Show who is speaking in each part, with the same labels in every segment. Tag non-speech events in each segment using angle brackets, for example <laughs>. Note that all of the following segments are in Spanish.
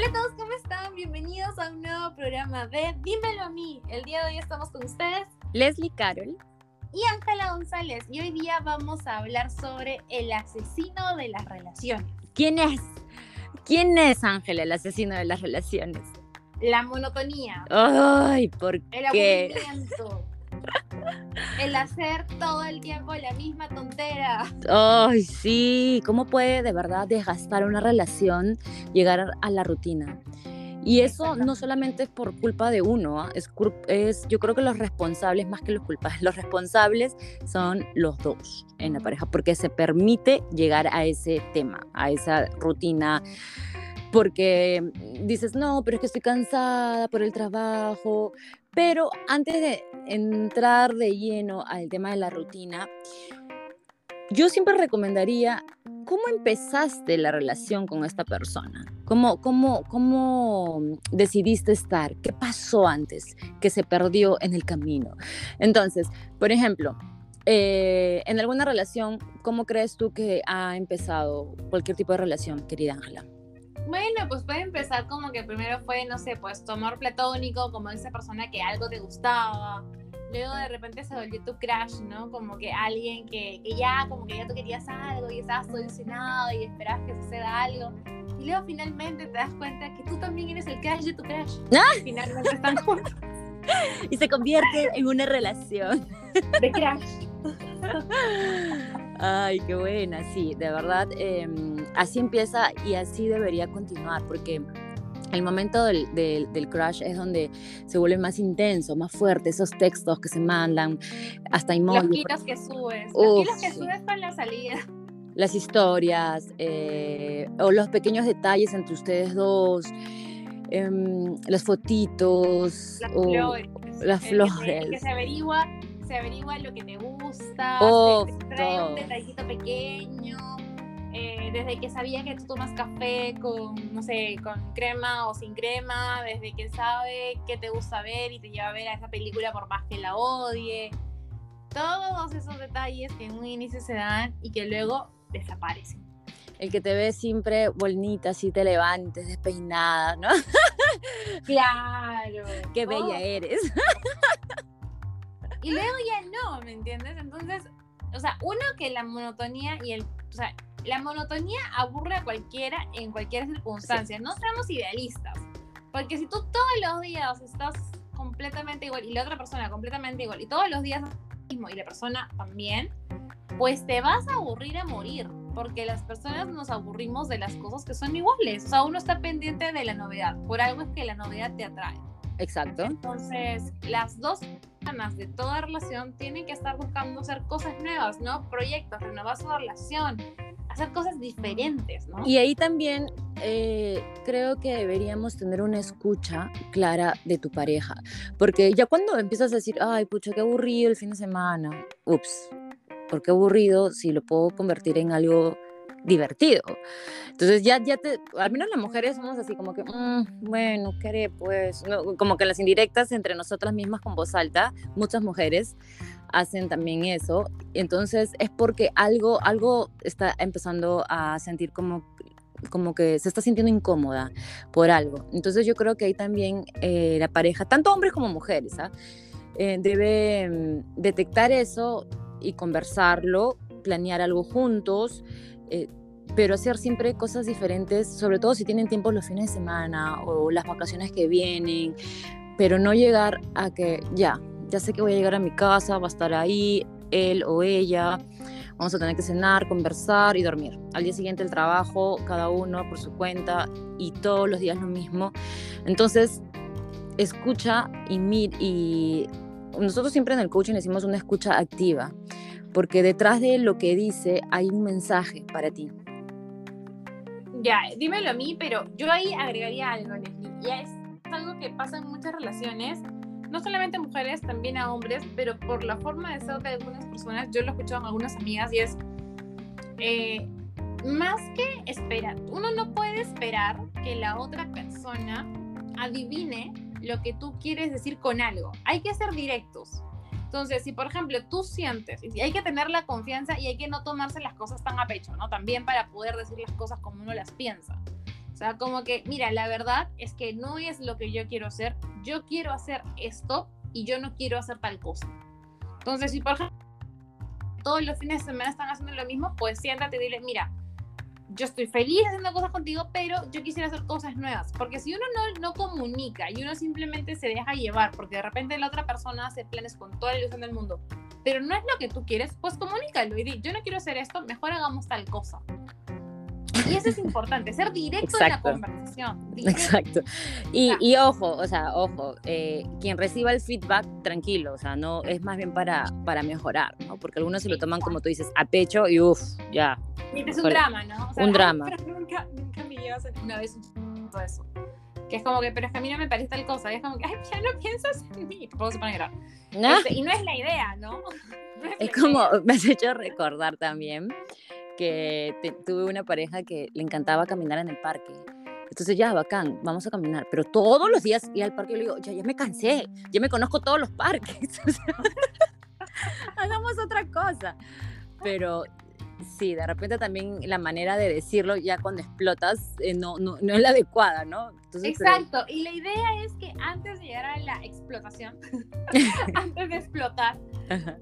Speaker 1: Hola a todos, ¿cómo están? Bienvenidos a un nuevo programa de Dímelo a mí. El día de hoy estamos con ustedes,
Speaker 2: Leslie Carol.
Speaker 1: y Ángela González. Y hoy día vamos a hablar sobre el asesino de las relaciones.
Speaker 2: ¿Quién es? ¿Quién es Ángela, el asesino de las relaciones?
Speaker 1: La monotonía,
Speaker 2: Ay, ¿por
Speaker 1: el
Speaker 2: qué?
Speaker 1: aburrimiento, el hacer todo el tiempo la misma tontera.
Speaker 2: Ay, sí. ¿Cómo puede de verdad desgastar una relación, llegar a la rutina? Y eso no solamente es por culpa de uno, ¿ah? es, es, yo creo que los responsables, más que los culpables, <laughs> los responsables son los dos en la pareja, porque se permite llegar a ese tema, a esa rutina, porque dices, no, pero es que estoy cansada por el trabajo, pero antes de entrar de lleno al tema de la rutina, yo siempre recomendaría cómo empezaste la relación con esta persona. ¿Cómo, cómo, ¿Cómo decidiste estar? ¿Qué pasó antes que se perdió en el camino? Entonces, por ejemplo, eh, en alguna relación, ¿cómo crees tú que ha empezado cualquier tipo de relación, querida Ángela?
Speaker 1: Bueno, pues puede empezar como que primero fue, no sé, pues tu amor platónico, como esa persona que algo te gustaba. Luego de repente se volvió tu crush, ¿no? Como que alguien que, que ya, como que ya tú querías algo y estabas todo ilusionado y esperabas que suceda algo. Y luego finalmente te das cuenta que tú también eres el crush de tu crush. <laughs>
Speaker 2: ¡Ah!
Speaker 1: Y finalmente están juntos
Speaker 2: Y se convierte en una relación.
Speaker 1: de crush.
Speaker 2: Ay, qué buena, sí, de verdad, eh, así empieza y así debería continuar, porque el momento del, del, del crush es donde se vuelve más intenso, más fuerte, esos textos que se mandan, hasta
Speaker 1: Los
Speaker 2: emojis,
Speaker 1: kilos que subes. Los
Speaker 2: Uf,
Speaker 1: kilos que subes con la salida.
Speaker 2: las historias, eh, o los pequeños detalles entre ustedes dos, em, las fotitos,
Speaker 1: Las
Speaker 2: o
Speaker 1: flores.
Speaker 2: las
Speaker 1: el que se- Que,
Speaker 2: flores.
Speaker 1: se averigua, se averigua lo que te gusta,
Speaker 2: Oh,
Speaker 1: te, te trae
Speaker 2: todo.
Speaker 1: un detallito pequeño. Eh, desde que sabía que tú tomas café con, no sé, con crema o sin crema, desde que sabe qué te gusta ver y te lleva a ver a esa película por más que la odie. Todos esos detalles que en un inicio se dan y que luego desaparecen.
Speaker 2: El que te ve siempre bonita, así te levantes, despeinada, ¿no? <laughs>
Speaker 1: Claro.
Speaker 2: Qué bella eres.
Speaker 1: Y luego ya no, ¿me entiendes? Entonces, o sea, uno que la monotonía y el, o sea, la monotonía aburre a cualquiera en cualquier circunstancia. No seamos idealistas. Porque si tú todos los días estás completamente igual y la otra persona completamente igual y todos los días lo mismo y la persona también, pues te vas a aburrir a morir. Porque las personas nos aburrimos de las cosas que son iguales. O sea, uno está pendiente de la novedad. Por algo es que la novedad te atrae.
Speaker 2: Exacto.
Speaker 1: Entonces, las dos personas de toda relación tienen que estar buscando hacer cosas nuevas, ¿no? Proyectos, renovar su relación, hacer cosas diferentes, ¿no?
Speaker 2: Y ahí también eh, creo que deberíamos tener una escucha clara de tu pareja. Porque ya cuando empiezas a decir, ay, pucha, qué aburrido el fin de semana. Ups, ¿por qué aburrido si lo puedo convertir en algo divertido? Entonces ya, ya te, al menos las mujeres somos así como que, "Mm, bueno, ¿qué haré pues? No, como que las indirectas entre nosotras mismas con voz alta, muchas mujeres hacen también eso. Entonces es porque algo, algo está empezando a sentir como como que se está sintiendo incómoda por algo. Entonces yo creo que ahí también eh, la pareja, tanto hombres como mujeres, ¿ah? Eh, debe mm, detectar eso y conversarlo, planear algo juntos, eh, pero hacer siempre cosas diferentes, sobre todo si tienen tiempo los fines de semana o las vacaciones que vienen, pero no llegar a que ya, ya sé que voy a llegar a mi casa, va a estar ahí él o ella, vamos a tener que cenar, conversar y dormir. Al día siguiente el trabajo, cada uno por su cuenta y todos los días lo mismo. Entonces, escucha y mir y nosotros siempre en el coaching decimos una escucha activa, porque detrás de lo que dice hay un mensaje para ti.
Speaker 1: Ya, dímelo a mí, pero yo ahí agregaría algo, Leslie. Y es algo que pasa en muchas relaciones, no solamente a mujeres, también a hombres, pero por la forma de ser de algunas personas, yo lo he escuchado en algunas amigas y es, eh, más que esperar, uno no puede esperar que la otra persona adivine lo que tú quieres decir con algo. Hay que ser directos. Entonces, si por ejemplo tú sientes, y hay que tener la confianza y hay que no tomarse las cosas tan a pecho, ¿no? También para poder decir las cosas como uno las piensa. Sea, como que, mira, la verdad es que no es lo que yo quiero hacer, yo quiero hacer esto y yo no quiero hacer tal cosa. Entonces, si por ejemplo todos los fines de semana están haciendo lo mismo, pues siéntate y dile, mira, yo estoy feliz haciendo cosas contigo, pero yo quisiera hacer cosas nuevas. Porque si uno no, no comunica y uno simplemente se deja llevar, porque de repente la otra persona hace planes con toda la ilusión del mundo, pero no es lo que tú quieres, pues comunícalo y di, yo no quiero hacer esto, mejor hagamos tal cosa. Y eso es <laughs> importante, ser directo en la conversación.
Speaker 2: Exacto. Y, y, ojo, o sea, ojo, eh, quien reciba el feedback, tranquilo, o sea, no es más bien para, para mejorar, ¿no? Porque algunos se lo toman, como tú dices, a pecho y uff, ya.
Speaker 1: Y es un drama, ¿no?
Speaker 2: un drama.
Speaker 1: nunca, nunca me llevas una vez todo eso. Que es como que, pero es que a mí no me parece tal cosa. Y es como que, ay, ya no piensas en mí. Puedo se pone grave. Este, y no es la idea, ¿no? <laughs>
Speaker 2: es, como, <laughs> me has hecho recordar también tuve una pareja que le encantaba caminar en el parque. Entonces ya, bacán, vamos a caminar. Pero todos los días ir al parque, yo le digo, ya, ya me cansé, ya me conozco todos los parques. <laughs> <laughs> hagamos otra cosa. Pero sí, de repente también la manera de decirlo ya cuando explotas eh, no, no, no, es la adecuada, ¿no?
Speaker 1: Exacto, y la idea es que antes de llegar a la explotación, <laughs> antes de explotar,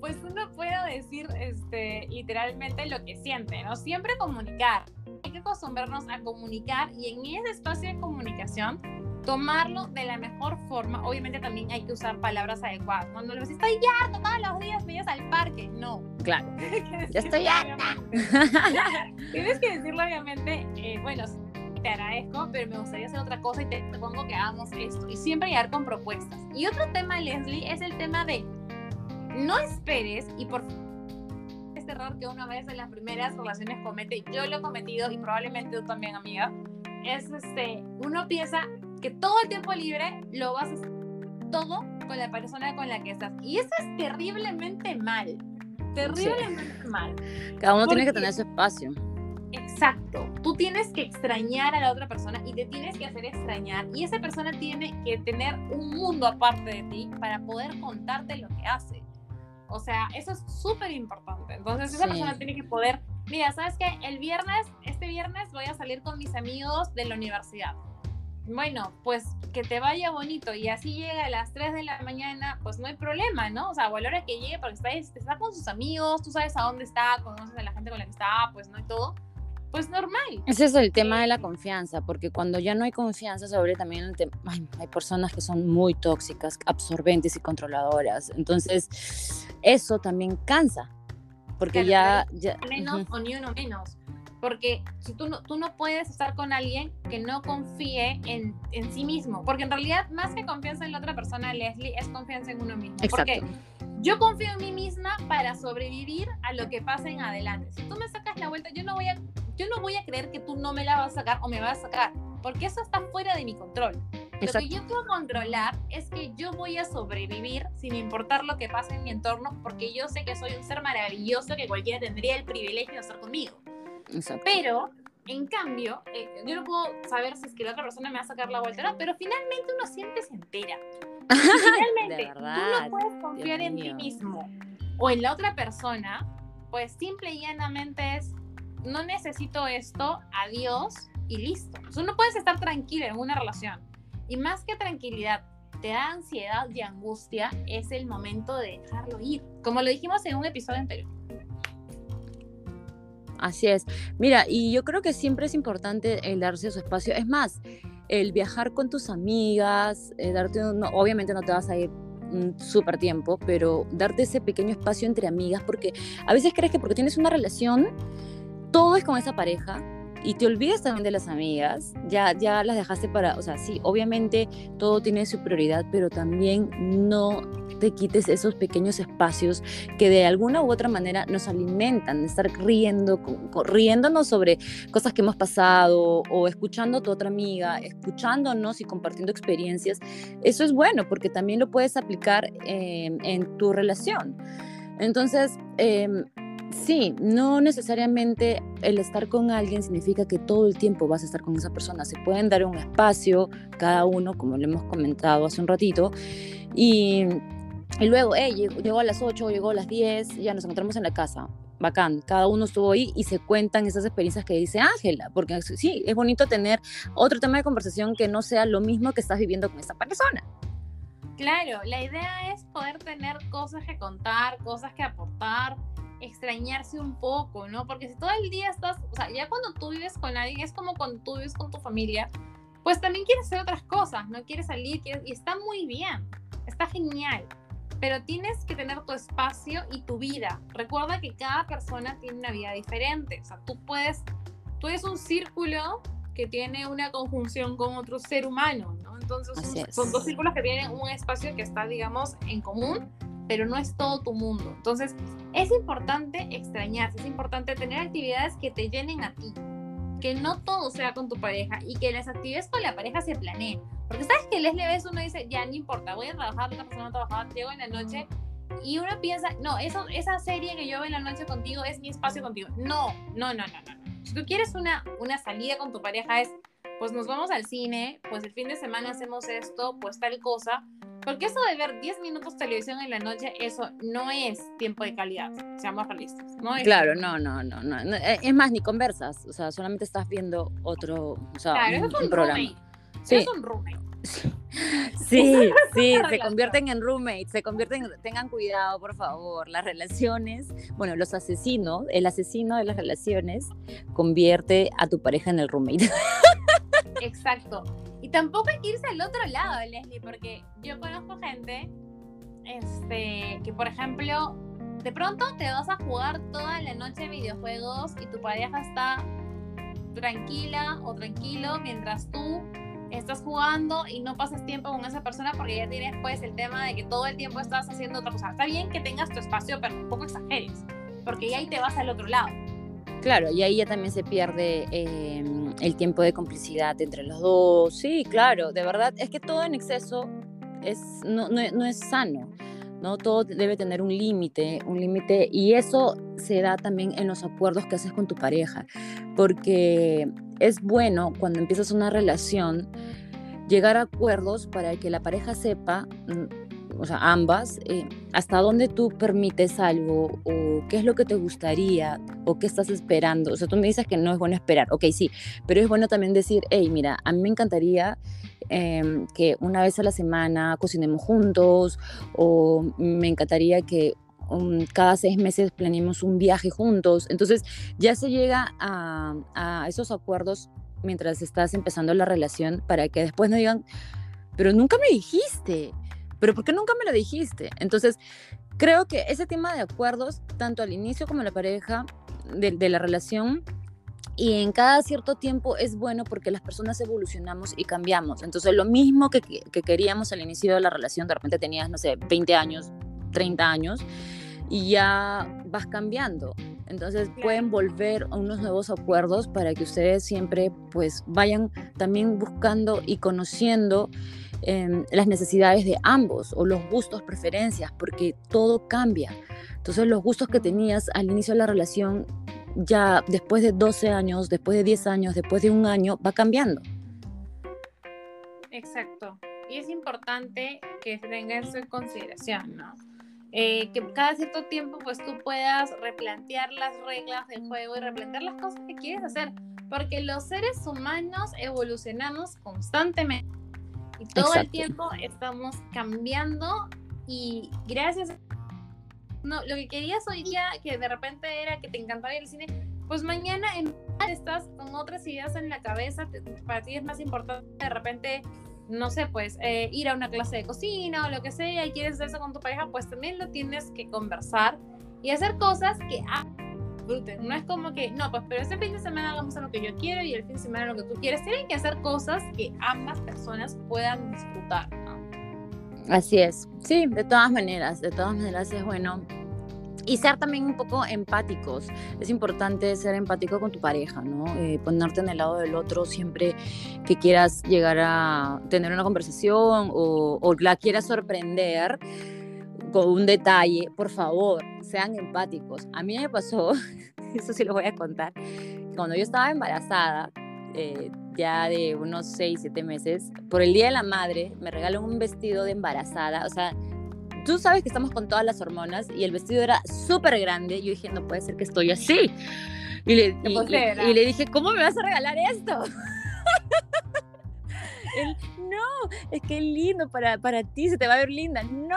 Speaker 1: pues uno pueda decir este, literalmente lo que siente, ¿no? Siempre comunicar. Hay que acostumbrarnos a comunicar y en ese espacio de comunicación tomarlo de la mejor forma. Obviamente también hay que usar palabras adecuadas. No, no le estoy harto todos los días, me al parque. No.
Speaker 2: Claro. <laughs> ya estoy harta. <laughs>
Speaker 1: Tienes que decirlo obviamente, eh, bueno, te agradezco, pero me gustaría hacer otra cosa y te propongo que hagamos esto. Y siempre llegar con propuestas. Y otro tema, Leslie, es el tema de no esperes y por este error que uno a veces en las primeras relaciones comete, yo lo he cometido y probablemente tú también, amiga, es este, uno piensa, que todo el tiempo libre lo vas a hacer todo con la persona con la que estás. Y eso es terriblemente mal. Terriblemente mal.
Speaker 2: Cada uno tiene que tener su espacio.
Speaker 1: Exacto. Tú tienes que extrañar a la otra persona y te tienes que hacer extrañar. Y esa persona tiene que tener un mundo aparte de ti para poder contarte lo que hace. O sea, eso es súper importante. Entonces, esa persona tiene que poder, mira, ¿sabes qué? El viernes, este viernes voy a salir con mis amigos de la universidad bueno, pues que te vaya bonito y así llega a las 3 de la mañana, pues no hay problema, ¿no? O sea, a la hora que llegue, porque está, está con sus amigos, tú sabes a dónde está, conoces a la gente con la que está, pues no hay todo, pues normal.
Speaker 2: Ese es el tema de la confianza, porque cuando ya no hay confianza sobre también el tema, hay personas que son muy tóxicas, absorbentes y controladoras, entonces eso también cansa, porque ya, ya...
Speaker 1: Menos o ni uno menos porque si tú no, tú no puedes estar con alguien que no confíe en, en, sí mismo, porque en realidad más que confianza en la otra persona, Leslie, es confianza en uno mismo. Porque yo confío en mí misma para sobrevivir a lo que pase en adelante. Si tú me sacas la vuelta, yo no voy a, yo no voy a creer que tú no me la vas a sacar o me vas a sacar, porque eso está fuera de mi control. Lo que yo puedo controlar es que yo voy a sobrevivir sin importar lo que pase en mi entorno, porque yo sé que soy un ser maravilloso que cualquiera tendría el privilegio de estar conmigo. Pero, en cambio, eh, yo no puedo saber si es que la otra persona me va a sacar la vuelta, no, pero finalmente uno siempre se entera. <laughs> Finalmente, tú no puedes confiar en ti mismo o en la otra persona, pues simple y llanamente es, no necesito esto, adiós y listo. O sea, no puedes estar tranquilo en una relación. Y más que tranquilidad, te da ansiedad y angustia, es el momento de dejarlo ir. Como lo dijimos en un episodio anterior.
Speaker 2: Así es. Mira, y yo creo que siempre es importante el darse su espacio. Es más, el viajar con tus amigas, eh, darte, obviamente no te vas a ir un súper tiempo, pero darte ese pequeño espacio entre amigas, porque a veces crees que porque tienes una relación, todo es con esa pareja, y te olvidas también de las amigas, ya, ya las dejaste para, o sea, sí, obviamente todo tiene su prioridad, pero también no te quites esos pequeños espacios que de alguna u otra manera nos alimentan, de estar riendo, riéndonos sobre cosas que hemos pasado o escuchando a tu otra amiga, escuchándonos y compartiendo experiencias. Eso es bueno porque también lo puedes aplicar en tu relación. Entonces, eh, Sí, no necesariamente el estar con alguien significa que todo el tiempo vas a estar con esa persona. Se pueden dar un espacio, cada uno, como lo hemos comentado hace un ratito, y, luego, hey, llegó, a las 8, llegó a las 10, ya nos encontramos en la casa. bacán, cada uno estuvo ahí y se cuentan esas experiencias que dice Ángela, porque sí, es bonito tener otro tema de conversación que no sea lo mismo que estás viviendo con esta persona.
Speaker 1: Claro, la idea es poder tener cosas que contar, cosas que aportar, extrañarse un poco, ¿no? Porque si todo el día estás, o sea, ya cuando tú vives con alguien, es como cuando tú vives con tu familia, pues también quieres hacer otras cosas, ¿no? Quieres salir, y está muy bien, está genial, pero tienes que tener tu espacio y tu vida. Recuerda que cada persona tiene una vida diferente, o sea, tú puedes, tú eres un círculo que tiene una conjunción con otro ser humano, ¿no? Entonces son, dos círculos que tienen un espacio que está, digamos, en común, pero no es todo tu mundo. Entonces es importante extrañarse, es importante tener actividades que te llenen a ti, que no todo sea con tu pareja y que las actividades con la pareja se planeen. Porque sabes que les ves uno dice, ya no importa, voy a trabajar, otra persona a trabajar, llego en la noche y uno piensa, no, eso, esa serie que yo veo en la noche contigo es mi espacio contigo. No, no, no, no, no. Si tú quieres una, una salida con tu pareja es pues nos vamos al cine, pues el fin de semana hacemos esto, pues tal cosa. Porque eso de ver 10 minutos televisión en la noche, eso no es tiempo de calidad, seamos realistas. No
Speaker 2: claro, no, no, no, no, eh, Es más, ni conversas, o sea, solamente estás viendo otro, o sea,
Speaker 1: claro, un, es un, programa. Sí. Es un roommate. <laughs>
Speaker 2: Sí, sí, <laughs> se convierten en roommates, se convierten, tengan cuidado, por favor, las relaciones, bueno, los asesinos, el asesino de las relaciones convierte a tu pareja en el roommate. <laughs>
Speaker 1: Exacto. Y tampoco hay que irse al otro lado, Leslie, porque yo conozco gente este, que, por ejemplo, de pronto te vas a jugar toda la noche videojuegos y tu pareja está tranquila o tranquilo mientras tú estás jugando y no pasas tiempo con esa persona porque ya tienes pues el tema de que todo el tiempo estás haciendo otra cosa. Está bien que tengas tu espacio, pero un poco exageres, porque ya ahí te vas al otro lado.
Speaker 2: Claro, y ahí ya también se pierde em, el tiempo de complicidad entre los dos. Sí, claro, de verdad, es que todo en exceso es, no, no, es sano. ¿no? Todo debe tener un límite, un límite, y eso se da también en los acuerdos que haces con tu pareja, porque es bueno cuando empiezas una relación llegar a acuerdos para que la pareja sepa mm, o sea, ambas, eh, hasta dónde tú permites algo o qué es lo que te gustaría o qué estás esperando. O sea, tú me dices que no es bueno esperar, ok, sí, pero es bueno también decir, hey, mira, a mí me encantaría em, que una vez a la semana cocinemos juntos o me encantaría que um, cada seis meses planeemos un viaje juntos. Entonces ya se llega a, a esos acuerdos mientras estás empezando la relación para que después no digan, pero nunca me dijiste pero ¿por qué nunca me lo dijiste? Entonces, creo que ese tema de acuerdos, tanto al inicio como en la pareja de, la relación, y en cada cierto tiempo es bueno porque las personas evolucionamos y cambiamos. Entonces, lo mismo que, que, queríamos al inicio de la relación, de repente tenías, no sé, 20 años, 30 años, y ya vas cambiando. Entonces pueden volver a unos nuevos acuerdos para que ustedes siempre pues vayan también buscando y conociendo Em, las necesidades de ambos o los gustos, preferencias, porque todo cambia. Entonces los gustos que tenías al inicio de la relación, ya después de 12 años, después de 10 años, después de un año, va cambiando.
Speaker 1: Exacto. Y es importante que tengan eso en consideración, ¿no? Eh, que cada cierto tiempo pues tú puedas replantear las reglas del juego y replantear las cosas que quieres hacer, porque los seres humanos evolucionamos constantemente y todo el tiempo estamos cambiando y gracias. No, lo que querías hoy día, que de repente era que te encantaba ir al cine, pues mañana en estás con otras ideas en la cabeza, para ti es más importante de repente, no sé, pues eh, ir a una clase de cocina o lo que sea, y quieres hacer eso con tu pareja, pues también lo tienes que conversar y hacer cosas que no es como que, no, pues, pero este fin de semana hagamos lo que yo quiero y el fin de semana lo que tú quieres. Tienen que hacer cosas que ambas personas puedan disfrutar,
Speaker 2: Así es. Sí, de todas maneras, de todas maneras es bueno y ser también un poco empáticos. Es importante ser empático con tu pareja, ¿no? Eh, ponerte en el lado del otro siempre que quieras llegar a tener una conversación o, o la quieras sorprender con un detalle, por favor, sean empáticos. A mí me pasó, <laughs> eso sí lo voy a contar, cuando yo estaba embarazada, eh, ya de unos 6, 7 meses, por el Día de la Madre me regaló un vestido de embarazada, o sea, tú sabes que estamos con todas las hormonas y el vestido era súper grande. Yo dije, no puede ser que estoy así. Y le, y, le dije, ¿cómo me vas a regalar esto? <laughs> Él, no, es que es lindo para, para ti, se te va a ver linda. No,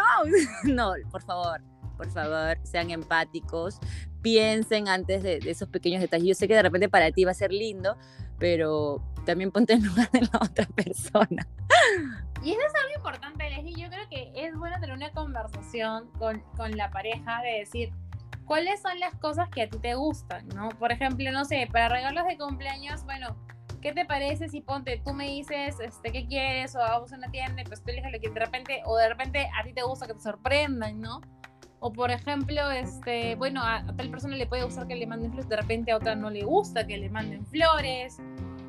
Speaker 2: <laughs> no, por favor, por favor, sean empáticos, piensen antes de, esos pequeños detalles. Yo sé que de repente para ti va a ser lindo, pero también ponte en <laughs> lugar de la otra persona.
Speaker 1: Y eso es algo importante, Leslie. Yo creo que es bueno tener una conversación con, con la pareja de decir, ¿cuáles son las cosas que a ti te gustan? ¿no? Por ejemplo, no sé, para regalos de cumpleaños, bueno, ¿qué te parece si ponte, tú me dices, este, qué quieres, o vamos a una tienda pues tú eliges lo que de repente, o de repente a ti te gusta que te sorprendan, ¿no? O por ejemplo, este, bueno, a, tal persona le puede gustar que le manden flores, de repente a otra no le gusta que le manden flores.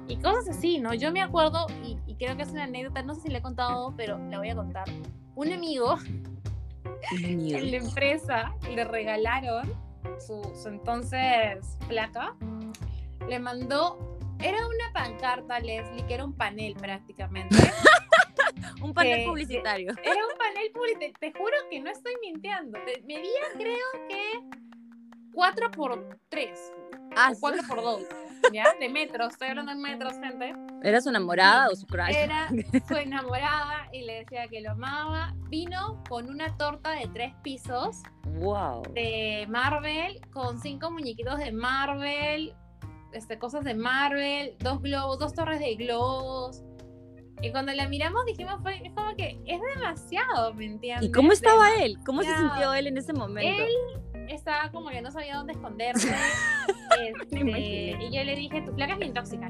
Speaker 1: Y cosas así, ¿no? Yo me acuerdo, y, y creo que es una anécdota, no sé si le he contado, pero la voy a contar. Un amigo, en la empresa le regalaron su, su entonces placa, le mandó era una pancarta, Leslie, que era un panel prácticamente. <laughs>
Speaker 2: un panel publicitario. <laughs>
Speaker 1: Era un panel publicitario. Te juro que no estoy mintiendo. Medía, creo que 4 por 3. Ah, 4 por 2. <laughs> ¿Ya? De metros. Estoy hablando de metros, gente.
Speaker 2: ¿Era su enamorada o su crush?
Speaker 1: Era <laughs> su enamorada y le decía que lo amaba. Vino con una torta de tres pisos.
Speaker 2: Wow.
Speaker 1: De Marvel, con cinco muñequitos de Marvel, este, cosas de Marvel, dos globos, dos torres de globos. Y cuando la miramos dijimos, fue, es como que es demasiado, ¿me entiendes?
Speaker 2: ¿Y cómo estaba él? ¿Cómo se sintió él en ese momento?
Speaker 1: Él estaba como que no sabía dónde esconderse. <laughs> este, y yo le dije, tu placa es intóxica.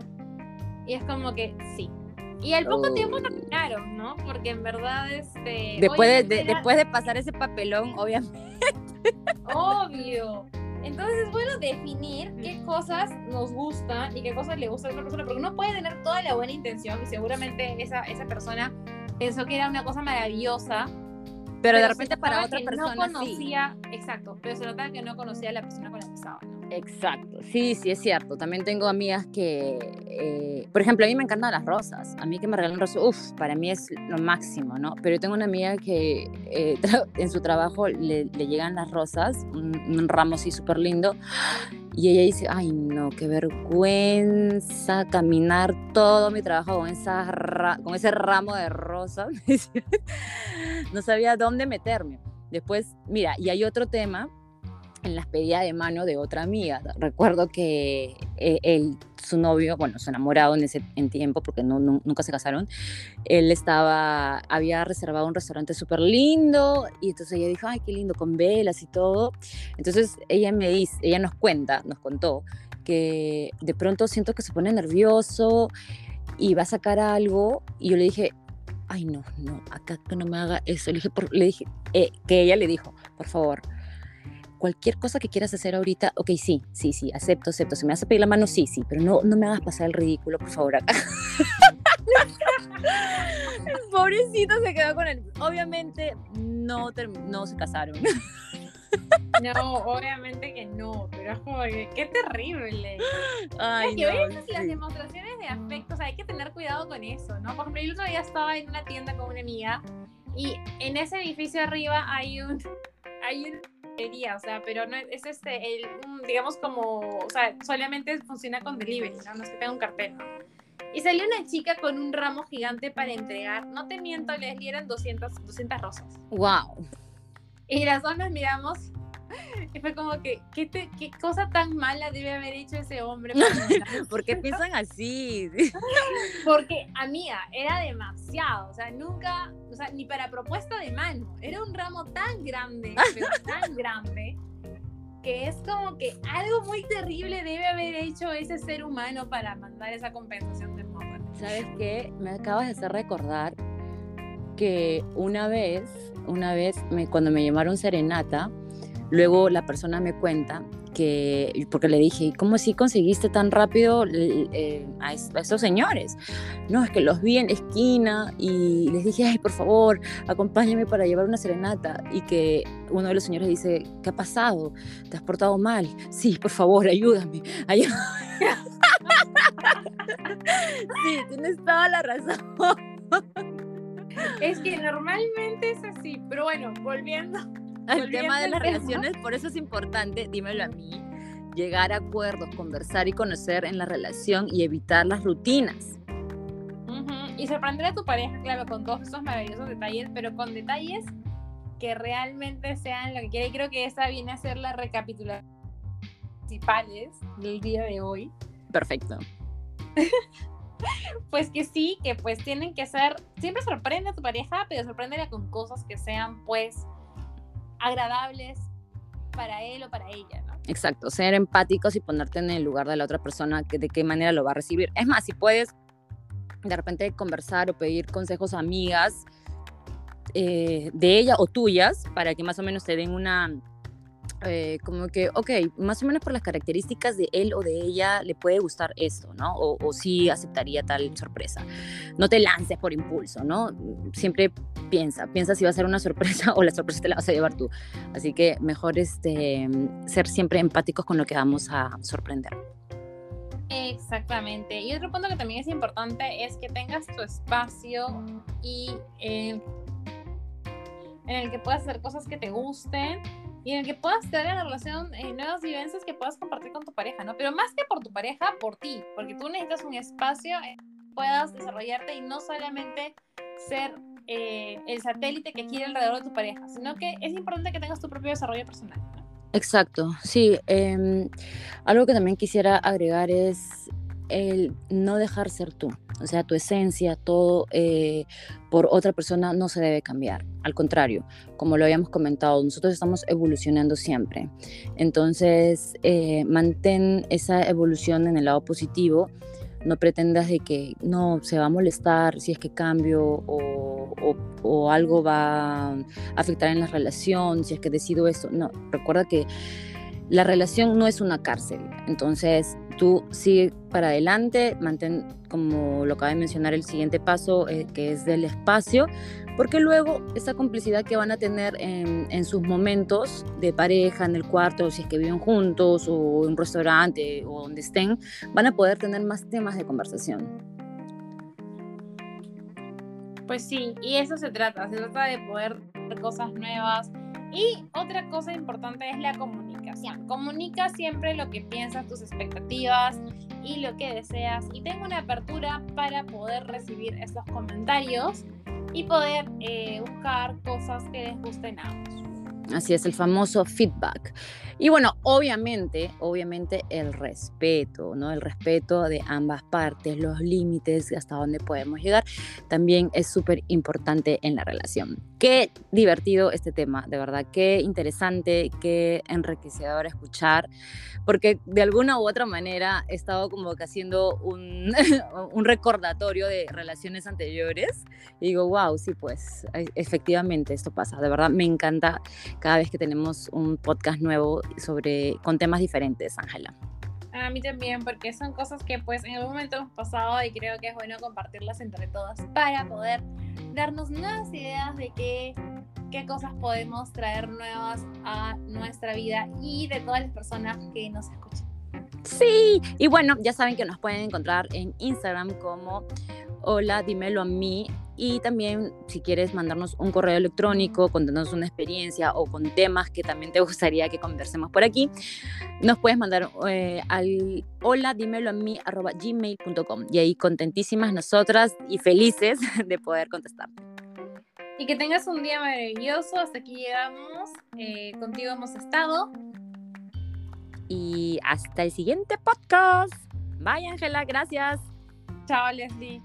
Speaker 1: Y es como que sí. Y al poco tiempo tiempo terminaron, ¿no? Porque en verdad, este.
Speaker 2: Después de, después de pasar ese papelón, obviamente.
Speaker 1: Obvio. Entonces es bueno definir qué cosas nos gustan y qué cosas le gusta a otra persona, porque uno puede tener toda la buena intención y seguramente esa, esa persona pensó que era una cosa maravillosa.
Speaker 2: Pero, de repente para otra persona
Speaker 1: no conocía, exacto, pero se notaba que no conocía a la persona con la que estaba.
Speaker 2: Exacto, sí, sí, es cierto. También tengo amigas que, eh, por ejemplo, a mí me encantan las rosas. A mí que me regalan rosas, uff, para mí es lo máximo, ¿no? Pero tengo una amiga que eh, <laughs> en su trabajo le, llegan las rosas, un, ramo así súper lindo, y ella dice, ay no, qué vergüenza caminar todo mi trabajo con, esa con ese ramo de rosas. <laughs> <laughs> no sabía dónde meterme. Después, mira, y hay otro tema en la pedida de mano de otra amiga. Recuerdo que eh, él, su novio, bueno, su enamorado en ese en tiempo, porque no, nunca se casaron, él estaba, había reservado un restaurante súper lindo y entonces ella dijo, ay, qué lindo, con velas y todo. Entonces ella me dice, ella nos cuenta, nos contó que de pronto siento que se pone nervioso y va a sacar algo y yo le dije, ay, no, no, acá que no me haga eso. Le dije, por, le dije eh, que ella le dijo, por favor, cualquier cosa que quieras hacer ahorita, ok, sí, sí, sí, acepto, acepto. Si me vas a pedir la mano, sí, sí, pero no, no me hagas pasar el ridículo, por favor, acá. <laughs> el pobrecito se quedó con él. Obviamente no, no se casaron.
Speaker 1: No, obviamente que no, pero es como que qué terrible. Ay, que las demostraciones de afecto, o sea, hay que tener cuidado con eso, ¿no? Por ejemplo, el otro día estaba en una tienda con una amiga y en ese edificio arriba hay un <laughs> hay un o sea, pero no es este, el, digamos como, o sea, solamente funciona con delivery, ¿no? No es que tenga un cartel, ¿no? Y salió una chica con un ramo gigante para entregar, no te miento, les dieron 200, 200 rosas.
Speaker 2: ¡Wow!
Speaker 1: Y las dos nos miramos <laughs> y fue como que, ¿qué, qué cosa tan mala debe haber hecho ese hombre? <laughs>
Speaker 2: ¿Por qué piensan así? <laughs>
Speaker 1: Porque, amiga, era demasiado. O sea, nunca, o sea, ni para propuesta de mano. Era un ramo tan grande, pero tan grande, que es como que algo muy terrible debe haber hecho ese ser humano para mandar esa compensación de moda.
Speaker 2: ¿Sabes qué? Me acabas de hacer recordar que una vez, una vez, me, cuando me llamaron serenata, Luego la persona me cuenta que, porque le dije, ¿y cómo así conseguiste tan rápido eh, a, esos señores? No, es que los vi en esquina y les dije, ay, por favor, acompáñame para llevar una serenata. Y que uno de los señores dice, ¿qué ha pasado? ¿Te has portado mal? Sí, por favor, ayúdame. <laughs> <laughs> sí, tienes toda la razón.
Speaker 1: Es que normalmente es así, pero bueno, volviendo
Speaker 2: al tema de las relaciones, por eso es importante, dímelo a mí, llegar a acuerdos, conversar y conocer en la relación y evitar las rutinas.
Speaker 1: Y sorprender a tu pareja, claro, con todos esos maravillosos detalles, pero con detalles que realmente sean lo que quiere. Y creo que esa viene a ser la recapitulación principales del día de hoy.
Speaker 2: Perfecto. <laughs>
Speaker 1: pues que sí, que pues tienen que ser, siempre sorprende a tu pareja, pero sorpréndela con cosas que sean pues agradables para él o para ella, ¿no?
Speaker 2: Exacto, ser empáticos y ponerte en el lugar de la otra persona, que de qué manera lo va a recibir. Es más, si puedes de repente conversar o pedir consejos a amigas eh, de ella o tuyas para que más o menos te den una eh, como que, ok, más o menos por las características de él o de ella le puede gustar esto, ¿no? O, o sí aceptaría tal sorpresa. No te lances por impulso, ¿no? Siempre piensa, piensa si va a ser una sorpresa <laughs> o la sorpresa te la vas a llevar tú. Así que mejor este, ser siempre empáticos con lo que vamos a sorprender.
Speaker 1: Exactamente. Y otro punto que también es importante es que tengas tu espacio y eh, en el que puedas hacer cosas que te gusten y en el que puedas tener en la relación eh, nuevas vivencias que puedas compartir con tu pareja, ¿no? Pero más que por tu pareja, por ti, porque tú necesitas un espacio en que puedas desarrollarte y no solamente ser eh, el satélite que quiere alrededor de tu pareja, sino que es importante que tengas tu propio desarrollo personal.
Speaker 2: Exacto, sí. Em, algo que también quisiera agregar es el no dejar ser tú. O sea, tu esencia, todo eh, por otra persona no se debe cambiar. Al contrario, como lo habíamos comentado, nosotros estamos evolucionando siempre. Entonces, eh, mantén esa evolución en el lado positivo. No pretendas de que no se va a molestar si es que cambio o, o, o algo va a afectar en la relación, si es que decido eso. No, recuerda que la relación no es una cárcel. Entonces, tú sigue para adelante, mantén, como lo acaba de mencionar, el siguiente paso, eh, que es del espacio, porque luego esa complicidad que van a tener en, en, sus momentos de pareja, en el cuarto, si es que viven juntos, o en un restaurante, o donde estén, van a poder tener más temas de conversación.
Speaker 1: Pues sí, y eso se trata, se trata de poder ver cosas nuevas, y otra cosa importante es la comunicación. Comunica siempre lo que piensas, tus expectativas y lo que deseas. Y tengo una apertura para poder recibir esos comentarios y poder eh, buscar cosas que les gusten a ambos.
Speaker 2: Así es, el famoso feedback. Y bueno, obviamente, obviamente el respeto, ¿no? El respeto de ambas partes, los límites, hasta dónde podemos llegar, también es súper importante en la relación. Qué divertido este tema, de verdad, qué interesante, qué enriquecedor escuchar, porque de alguna u otra manera he estado como que haciendo un, <laughs> un recordatorio de relaciones anteriores y digo, wow, sí, pues e, efectivamente esto pasa, de verdad me encanta cada vez que tenemos un podcast nuevo sobre, con temas diferentes, Ángela.
Speaker 1: A mí también, porque son cosas que pues en algún momento hemos pasado y creo que es bueno compartirlas entre todas para poder darnos nuevas ideas de qué, qué cosas podemos traer nuevas a nuestra vida y de todas las personas que nos escuchan.
Speaker 2: Sí, y bueno, ya saben que nos pueden encontrar en Instagram como hola, dímelo a mí y también si quieres mandarnos un correo electrónico, contarnos una experiencia o con temas que también te <laughs> gustaría que conversemos por aquí, nos puedes mandar eh, al hola, dímelo a mí arroba gmail.com y ahí contentísimas nosotras y felices <laughs> de poder contestarte.
Speaker 1: Y que tengas un día maravilloso. Hasta aquí llegamos. Eh, contigo hemos estado.
Speaker 2: Y hasta el siguiente podcast. Bye, Ángela. Gracias.
Speaker 1: Chao, Leslie.